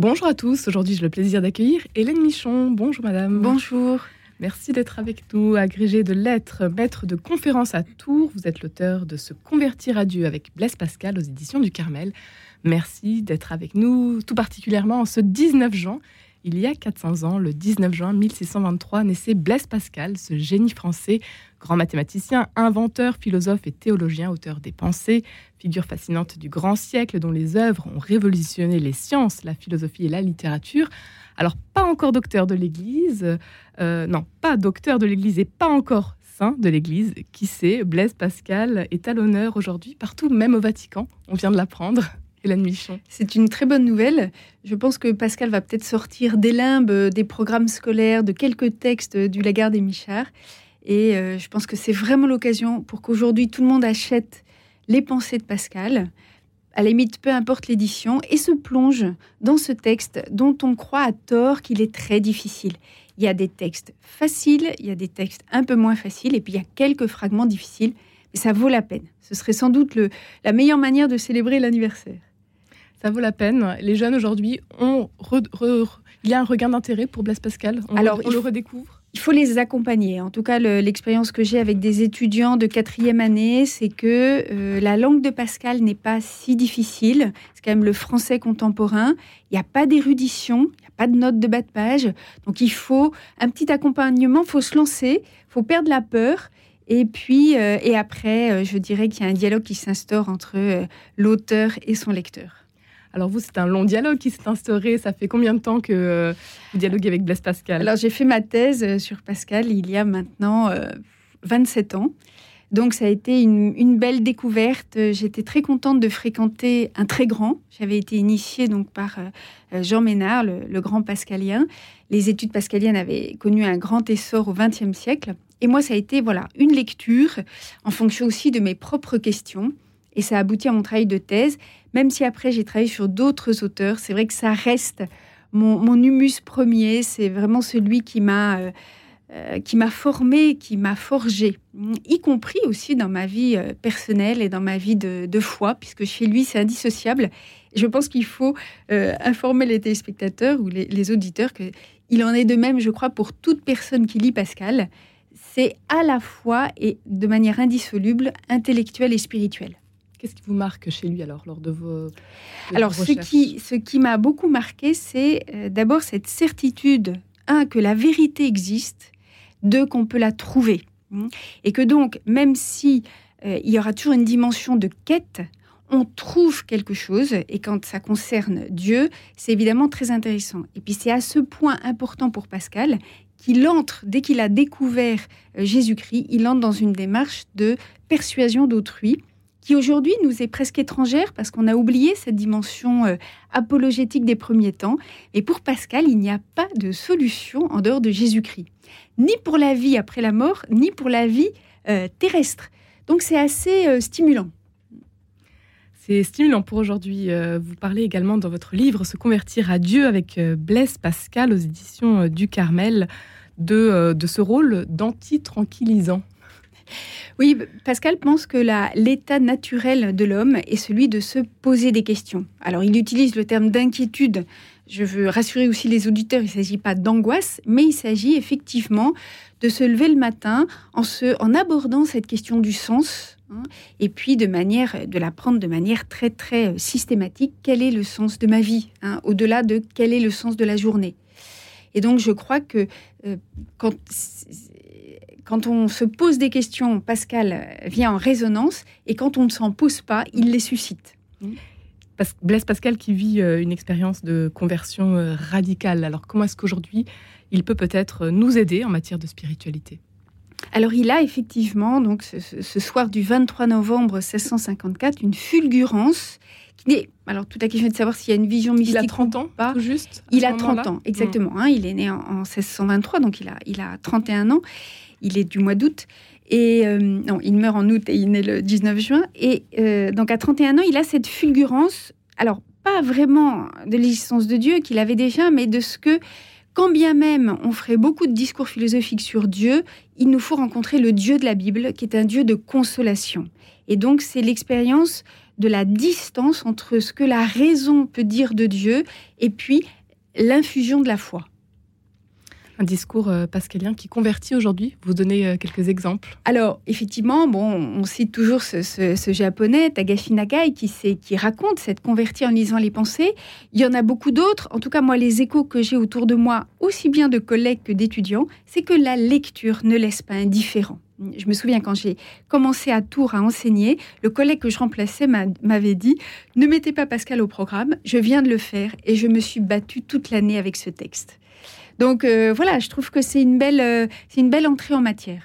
Bonjour à tous, aujourd'hui j'ai le plaisir d'accueillir Hélène Michon. Bonjour madame. Bonjour. Merci d'être avec nous, agrégé de lettres, maître de conférences à Tours. Vous êtes l'auteur de Se convertir à Dieu avec Blaise Pascal aux éditions du Carmel. Merci d'être avec nous, tout particulièrement en ce 19 juin. Il y a 400 ans, le 19 juin 1623, naissait Blaise Pascal, ce génie français, grand mathématicien, inventeur, philosophe et théologien, auteur des pensées, figure fascinante du grand siècle dont les œuvres ont révolutionné les sciences, la philosophie et la littérature. Alors, pas encore docteur de l'Église, euh, non, pas docteur de l'Église et pas encore saint de l'Église. Qui sait, Blaise Pascal est à l'honneur aujourd'hui partout, même au Vatican. On vient de l'apprendre. C'est une très bonne nouvelle. Je pense que Pascal va peut-être sortir des limbes des programmes scolaires, de quelques textes du Lagarde et Michard. Et euh, je pense que c'est vraiment l'occasion pour qu'aujourd'hui tout le monde achète les pensées de Pascal, à la limite peu importe l'édition, et se plonge dans ce texte dont on croit à tort qu'il est très difficile. Il y a des textes faciles, il y a des textes un peu moins faciles, et puis il y a quelques fragments difficiles, mais ça vaut la peine. Ce serait sans doute la meilleure manière de célébrer l'anniversaire ça vaut la peine. Les jeunes aujourd'hui ont il y a un regain d'intérêt pour Blaise Pascal. On, Alors, on le redécouvre. Il faut les accompagner. En tout cas, l'expérience que j'ai avec des étudiants de quatrième année, c'est que euh, la langue de Pascal n'est pas si difficile. C'est quand même le français contemporain. Il n'y a pas d'érudition, il n'y a pas de notes de bas de page. Donc, il faut un petit accompagnement. Il faut se lancer, il faut perdre la peur. Et puis, euh, et après, euh, je dirais qu'il y a un dialogue qui s'instaure entre l'auteur et son lecteur. Alors vous, c'est un long dialogue qui s'est instauré. Ça fait combien de temps que euh, vous dialoguez avec Blaise Pascal? Alors j'ai fait ma thèse euh, sur Pascal il y a maintenant 27 euh, ans. Donc ça a été une, belle découverte. J'étais très contente de fréquenter un très grand. J'avais été initiée donc par Jean Ménard, le, grand pascalien. Les études pascaliennes avaient connu un grand essor au XXe siècle. Et moi, ça a été voilà une lecture en fonction aussi de mes propres questions. Et ça a abouti à mon travail de thèse. Même si après j'ai travaillé sur d'autres auteurs, c'est vrai que ça reste mon, humus premier. C'est vraiment celui qui m'a euh, euh, qui m'a formé, qui m'a forgé, y compris aussi dans ma vie euh, personnelle et dans ma vie de, foi, puisque chez lui c'est indissociable. Je pense qu'il faut informer les téléspectateurs ou les, les auditeurs que il en est de même, je crois, pour toute personne qui lit Pascal. C'est à la fois et de manière indissoluble, intellectuelle et spirituelle. Qu'est-ce qui vous marque chez lui alors lors de vos Alors ce qui, ce qui m'a beaucoup marqué, c'est euh, d'abord cette certitude, un, que la vérité existe, deux, qu'on peut la trouver. Hein, et que donc, même si euh, il y aura toujours une dimension de quête, on trouve quelque chose, et quand ça concerne Dieu, c'est évidemment très intéressant. Et puis c'est à ce point important pour Pascal qu'il entre, dès qu'il a découvert euh, Jésus-Christ, il entre dans une démarche de persuasion d'autrui, qui aujourd'hui nous est presque étrangère parce qu'on a oublié cette dimension euh, apologétique des premiers temps. Et pour Pascal, il n'y a pas de solution en dehors de Jésus-Christ, ni pour la vie après la mort, ni pour la vie euh, terrestre. Donc c'est assez euh, stimulant. C'est stimulant pour aujourd'hui. vous parlez également dans votre livre Se convertir à Dieu avec Blaise Pascal aux éditions du Carmel de ce rôle d'anti-tranquillisant. Oui, Pascal pense que l'état naturel de l'homme est celui de se poser des questions. Alors, il utilise le terme d'inquiétude. Je veux rassurer aussi les auditeurs, il ne s'agit pas d'angoisse, mais il s'agit effectivement de se lever le matin en, en abordant cette question du sens, hein, et puis de manière de la prendre de manière très très euh, systématique. Quel est le sens de ma vie, hein, au-delà de quel est le sens de la journée? Et donc je crois que euh, quand quand on se pose des questions, Pascal vient en résonance, et quand on ne s'en pose pas, il les suscite. Blaise Pascal qui vit euh, une expérience de conversion euh, radicale. Alors comment est-ce qu'aujourd'hui il peut peut-être nous aider en matière de spiritualité? Alors il a effectivement, donc ce, soir du 23 novembre 1654, une fulgurance qui est... Alors tout à question de savoir s'il y a une vision mystique. Il a 30 ans, pas. juste Il a 30 ans, exactement. Hein. il est né en, en, 1623, donc il a, il a 31 ans il est du mois d'août. Et euh, non, il meurt en août et il naît le 19 juin. Et euh, donc à 31 ans, il a cette fulgurance. Alors, pas vraiment de l'existence de Dieu qu'il avait déjà, mais de ce que, quand bien même on ferait beaucoup de discours philosophiques sur Dieu, il nous faut rencontrer le Dieu de la Bible, qui est un Dieu de consolation. Et donc, c'est l'expérience de la distance entre ce que la raison peut dire de Dieu et puis l'infusion de la foi un discours euh, pascalien qui convertit aujourd'hui. Vous donnez euh, quelques exemples. Alors, effectivement, bon, on cite toujours ce, japonais, Tagashi Nagai, qui, qui raconte cette convertie en lisant les pensées. Il y en a beaucoup d'autres. En tout cas, moi, les échos que j'ai autour de moi, aussi bien de collègues que d'étudiants, c'est que la lecture ne laisse pas indifférent. Je me souviens quand j'ai commencé à Tours à enseigner, le collègue que je remplaçais m'avait dit Ne mettez pas Pascal au programme, je viens de le faire et je me suis battue toute l'année avec ce texte. Donc euh, voilà, je trouve que c'est une belle, euh, c'est une belle entrée en matière.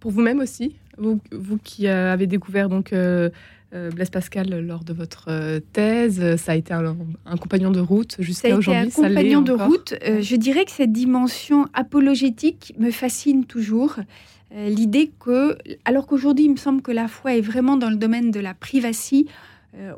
Pour vous-même aussi, vous, vous qui euh, avez découvert donc Blaise Pascal lors de votre thèse, ça a été un, compagnon de route jusqu'à aujourd'hui. Un compagnon de route. je dirais que cette dimension apologétique me fascine toujours. L'idée que, alors qu'aujourd'hui il me semble que la foi est vraiment dans le domaine de la privacy,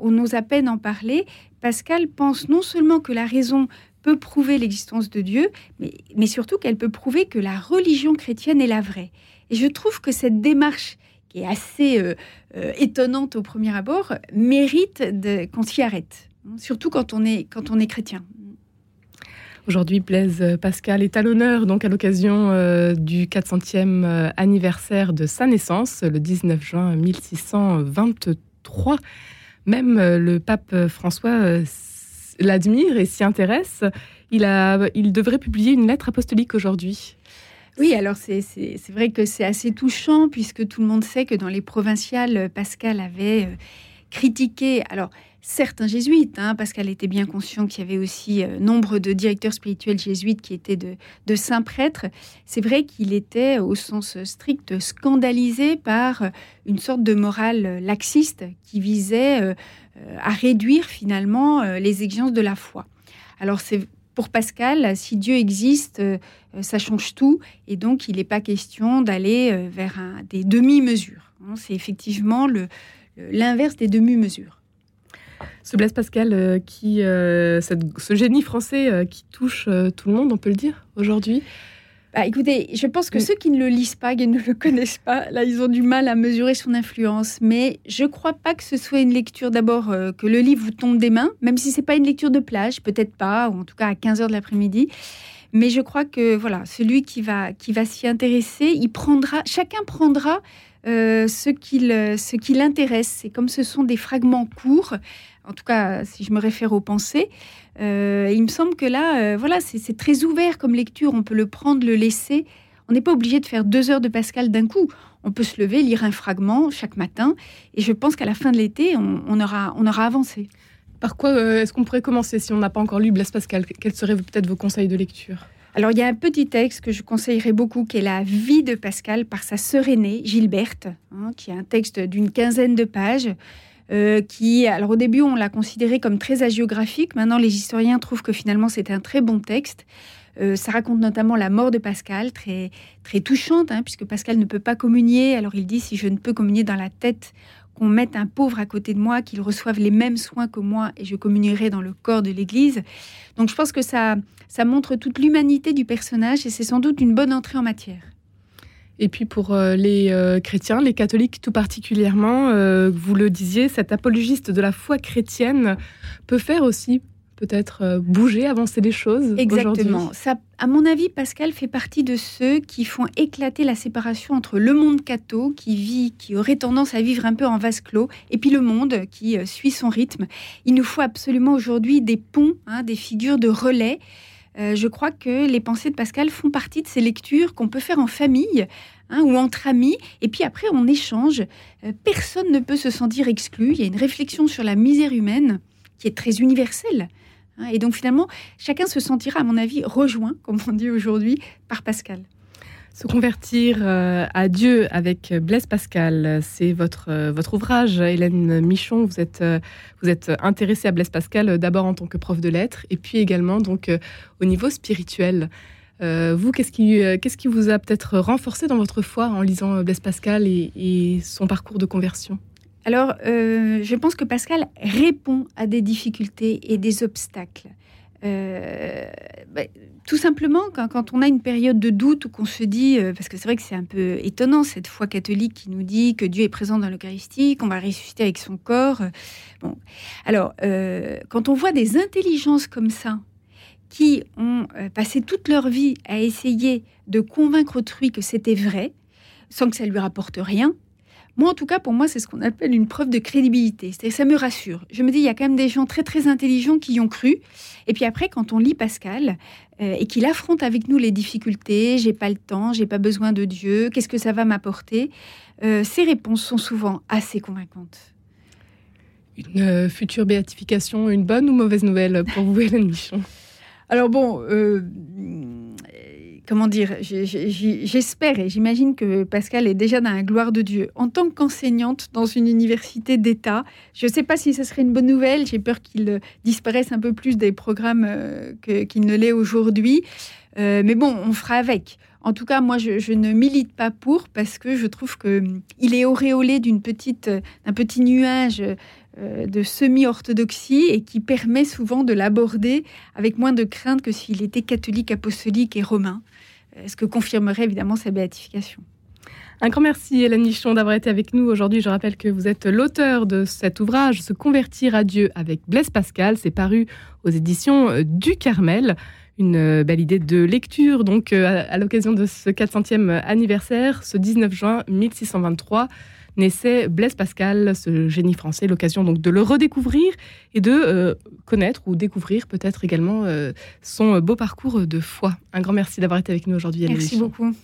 on nous à peine en parler. Pascal pense non seulement que la raison peut prouver l'existence de Dieu, mais, surtout qu'elle peut prouver que la religion chrétienne est la vraie. Et je trouve que cette démarche, qui est assez euh, euh, étonnante au premier abord, mérite qu'on s'y arrête, hein, surtout quand on est, quand on est chrétien. Aujourd'hui, Blaise Pascal est à l'honneur donc à l'occasion euh, du 400e anniversaire de sa naissance, le 19 juin 1623. Même le pape François l'admire et s'y intéresse, il, a, il devrait publier une lettre apostolique aujourd'hui. Oui, alors c'est vrai que c'est assez touchant puisque tout le monde sait que dans les provinciales, Pascal avait euh, critiqué, alors certains jésuites, hein, Pascal était bien conscient qu'il y avait aussi euh, nombre de directeurs spirituels jésuites qui étaient de, saints prêtres. C'est vrai qu'il était au sens strict scandalisé par une sorte de morale laxiste qui visait euh, à réduire finalement euh, les exigences de la foi. Alors c'est pour Pascal, si Dieu existe, euh, ça change tout, et donc il n'est pas question d'aller vers des demi-mesures. Hein. C'est effectivement l'inverse des demi-mesures. Ce Blaise Pascal, qui, ce génie français qui touche tout le monde, on peut le dire aujourd'hui, bah, écoutez, je pense que ceux qui ne le lisent pas, qui ne le connaissent pas, là, ils ont du mal à mesurer son influence. Mais je ne crois pas que ce soit une lecture d'abord euh, que le livre vous tombe des mains, même si c'est pas une lecture de plage, peut-être pas, ou en tout cas à 15 h de l'après-midi. Mais je crois que voilà, celui qui va, qui va s'y intéresser, il prendra, chacun prendra euh, ce qui l'intéresse. Et comme ce sont des fragments courts, en tout cas si je me réfère aux pensées, euh, il me semble que là, euh, voilà, c'est très ouvert comme lecture. On peut le prendre, le laisser. On n'est pas obligé de faire deux heures de Pascal d'un coup. On peut se lever, lire un fragment chaque matin. Et je pense qu'à la fin de l'été, on, aura, on aura avancé. Par quoi euh, est-ce qu'on pourrait commencer si on n'a pas encore lu Blaise Pascal? Quels seraient peut-être vos conseils de lecture? Alors, il y a un petit texte que je conseillerais beaucoup, qui est La vie de Pascal par sa sœur aînée, Gilberte, hein, qui est un texte d'une quinzaine de pages. Euh, qui, alors au début, on l'a considéré comme très agiographique. Maintenant, les historiens trouvent que finalement, c'était un très bon texte. Euh, ça raconte notamment la mort de Pascal, très, très touchante, hein, puisque Pascal ne peut pas communier. Alors il dit, si je ne peux communier dans la tête, qu'on mette un pauvre à côté de moi, qu'il reçoive les mêmes soins que moi, et je communierai dans le corps de l'Église. Donc je pense que ça, ça montre toute l'humanité du personnage, et c'est sans doute une bonne entrée en matière. Et puis pour euh, les euh, chrétiens, les catholiques tout particulièrement, euh, vous le disiez, cet apologiste de la foi chrétienne peut faire aussi peut-être bouger, avancer les choses. Exactement. Ça, à mon avis, Pascal fait partie de ceux qui font éclater la séparation entre le monde catho, qui vit, qui aurait tendance à vivre un peu en vase clos, et puis le monde qui suit son rythme. Il nous faut absolument aujourd'hui des ponts, hein, des figures de relais euh, je crois que les pensées de Pascal font partie de ces lectures qu'on peut faire en famille hein, ou entre amis, et puis après on échange. Euh, personne ne peut se sentir exclu. Il y a une réflexion sur la misère humaine qui est très universelle. Hein, et donc finalement, chacun se sentira, à mon avis, rejoint, comme on dit aujourd'hui, par Pascal. Se convertir euh, à Dieu avec Blaise Pascal, c'est votre, euh, votre ouvrage, Hélène Michon. Vous êtes, euh, vous êtes intéressée à Blaise Pascal d'abord en tant que prof de lettres et puis également donc au niveau spirituel. vous, qu'est-ce qui, qu'est-ce qui vous a peut-être renforcé dans votre foi en lisant Blaise Pascal et, son parcours de conversion? Alors, je pense que Pascal répond à des difficultés et des obstacles. bah, tout simplement, quand, on a une période de doute ou qu'on se dit, parce que c'est vrai que c'est un peu étonnant cette foi catholique qui nous dit que Dieu est présent dans l'Eucharistie, qu'on va ressusciter avec son corps. bon, alors quand on voit des intelligences comme ça qui ont passé toute leur vie à essayer de convaincre autrui que c'était vrai, sans que ça lui rapporte rien, moi, en tout cas, pour moi, c'est ce qu'on appelle une preuve de crédibilité. C'est ça me rassure. Je me dis, il y a quand même des gens très très intelligents qui y ont cru. Et puis après, quand on lit Pascal euh, et qu'il affronte avec nous les difficultés, j'ai pas le temps, j'ai pas besoin de Dieu, qu'est-ce que ça va m'apporter euh, Ces réponses sont souvent assez convaincantes. Une euh, future béatification, une bonne ou mauvaise nouvelle pour vous, Hélène Michon? Alors bon comment dire, j'espère et j'imagine que Pascal est déjà dans la gloire de Dieu. En tant qu'enseignante dans une université d'État, je ne sais pas si ce serait une bonne nouvelle. J'ai peur qu'il disparaisse un peu plus des programmes euh, qu'il ne l'est aujourd'hui. Euh, mais bon, on fera avec. En tout cas, moi, je, ne milite pas pour parce que je trouve qu'il hum, est auréolé d'une petite, d'un petit nuage euh, de semi-orthodoxie et qui permet souvent de l'aborder avec moins de crainte que s'il était catholique, apostolique et romain ce que confirmerait évidemment sa béatification. Un grand merci Hélène Nichon d'avoir été avec nous aujourd'hui. Je rappelle que vous êtes l'auteur de cet ouvrage Se convertir à Dieu avec Blaise Pascal. C'est paru aux éditions euh, du Carmel. Une euh, belle idée de lecture donc euh, à l'occasion de ce 400e anniversaire, ce 19 juin 1623 naissait Blaise Pascal, ce génie français, l'occasion donc de le redécouvrir et de euh, connaître ou découvrir peut-être également euh, son beau parcours de foi. Un grand merci d'avoir été avec nous aujourd'hui. Merci beaucoup.